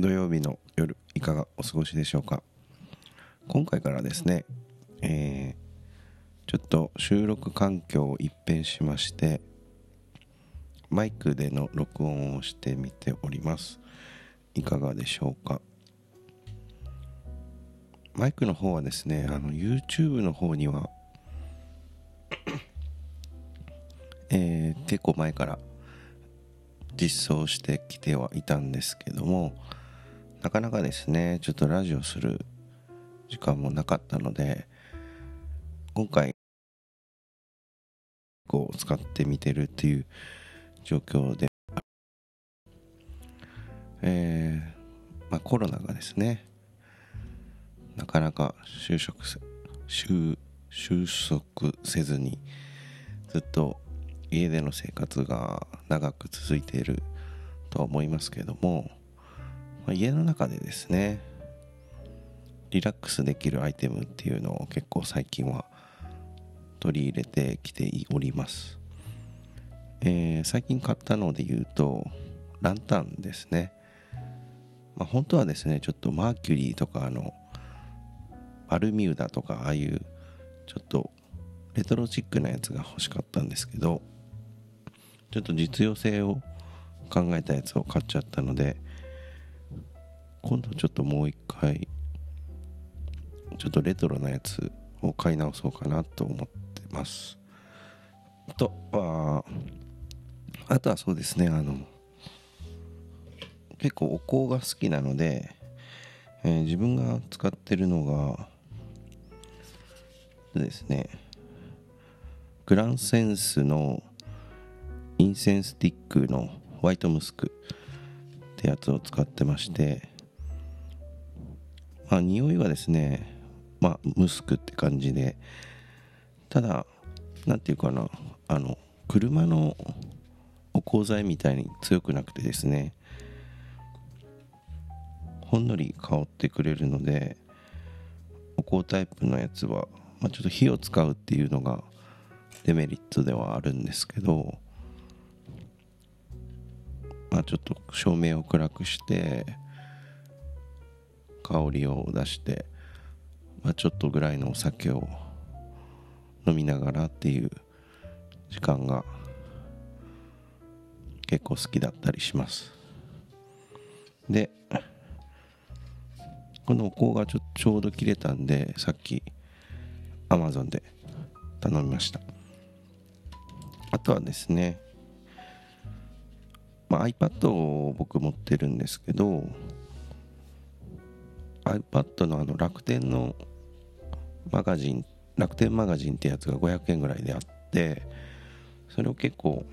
土曜日の夜いかがお過ごしでしょうか？今回からですね、えー、ちょっと収録環境を一変しましてマイクでの録音をしてみております。いかがでしょうか？マイクの方はですねあの YouTube の方には えー、結構前から実装してきてはいたんですけどもなかなかですねちょっとラジオする時間もなかったので今回こう使ってみてるっていう状況でえー、まあコロナがですねなかなか就職収束せずにずっと家での生活が長く続いているとは思いますけども、まあ、家の中でですねリラックスできるアイテムっていうのを結構最近は取り入れてきております、えー、最近買ったので言うとランタンですね、まあ、本当はですねちょっとマーキュリーとかあのバルミューダとかああいうちょっとレトロチックなやつが欲しかったんですけどちょっと実用性を考えたやつを買っちゃったので今度ちょっともう一回ちょっとレトロなやつを買い直そうかなと思ってます。とはあとはそうですねあの結構お香が好きなので、えー、自分が使ってるのがですねグランセンスのインセンスティックのホワイトムスクってやつを使ってましてまあ匂いはですねまあムスクって感じでただ何て言うかなあの車のお香剤みたいに強くなくてですねほんのり香ってくれるのでお香タイプのやつは、まあ、ちょっと火を使うっていうのがデメリットではあるんですけどまあ、ちょっと照明を暗くして香りを出して、まあ、ちょっとぐらいのお酒を飲みながらっていう時間が結構好きだったりします。でこのお香がちょちょうど切れたんでさっき Amazon で頼みました。あとはですねまあ、iPad を僕持ってるんですけど iPad のあの楽天のマガジン楽天マガジンってやつが500円ぐらいであってそれを結構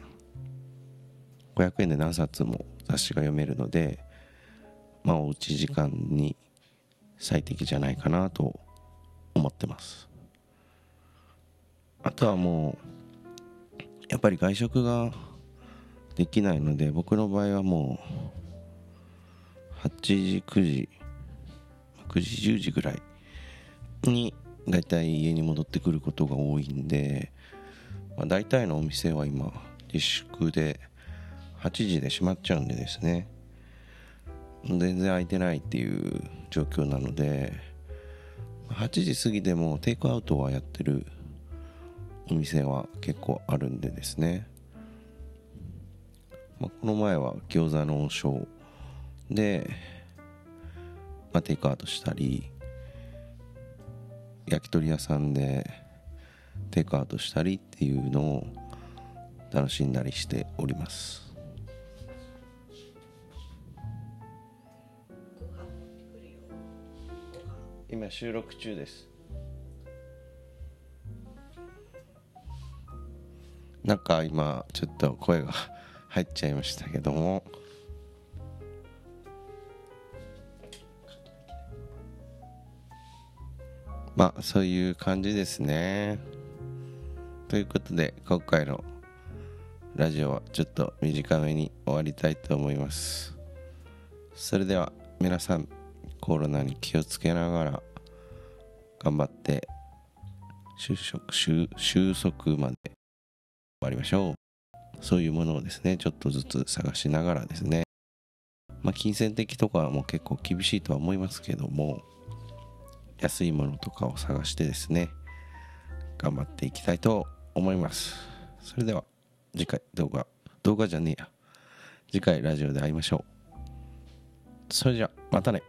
500円で何冊も雑誌が読めるのでまあおうち時間に最適じゃないかなと思ってます。あとはもうやっぱり外食ができないので僕の場合はもう8時9時9時10時ぐらいにだいたい家に戻ってくることが多いんで、まあ、大体のお店は今自粛で8時で閉まっちゃうんでですね。全然空いてないっていう状況なので8時過ぎでもテイクアウトはやってるお店は結構あるんでですね。まあ、この前は餃子の王将で、まあ、テイクアウトしたり焼き鳥屋さんでテイクアウトしたりっていうのを楽しんだりしております。今収録中です。なんか今ちょっと声が入っちゃいましたけども。まあそういう感じですね。ということで今回のラジオはちょっと短めに終わりたいと思います。それでは皆さんコロナに気をつけながら頑張って収束収束まで終わりましょう。そういうものをですねちょっとずつ探しながらですね。まあ金銭的とかはもう結構厳しいとは思いますけども安いものとかを探してですね頑張っていきたいと思います。それでは次回動画動画じゃねえや。次回ラジオで会いましょう。それじゃまたね。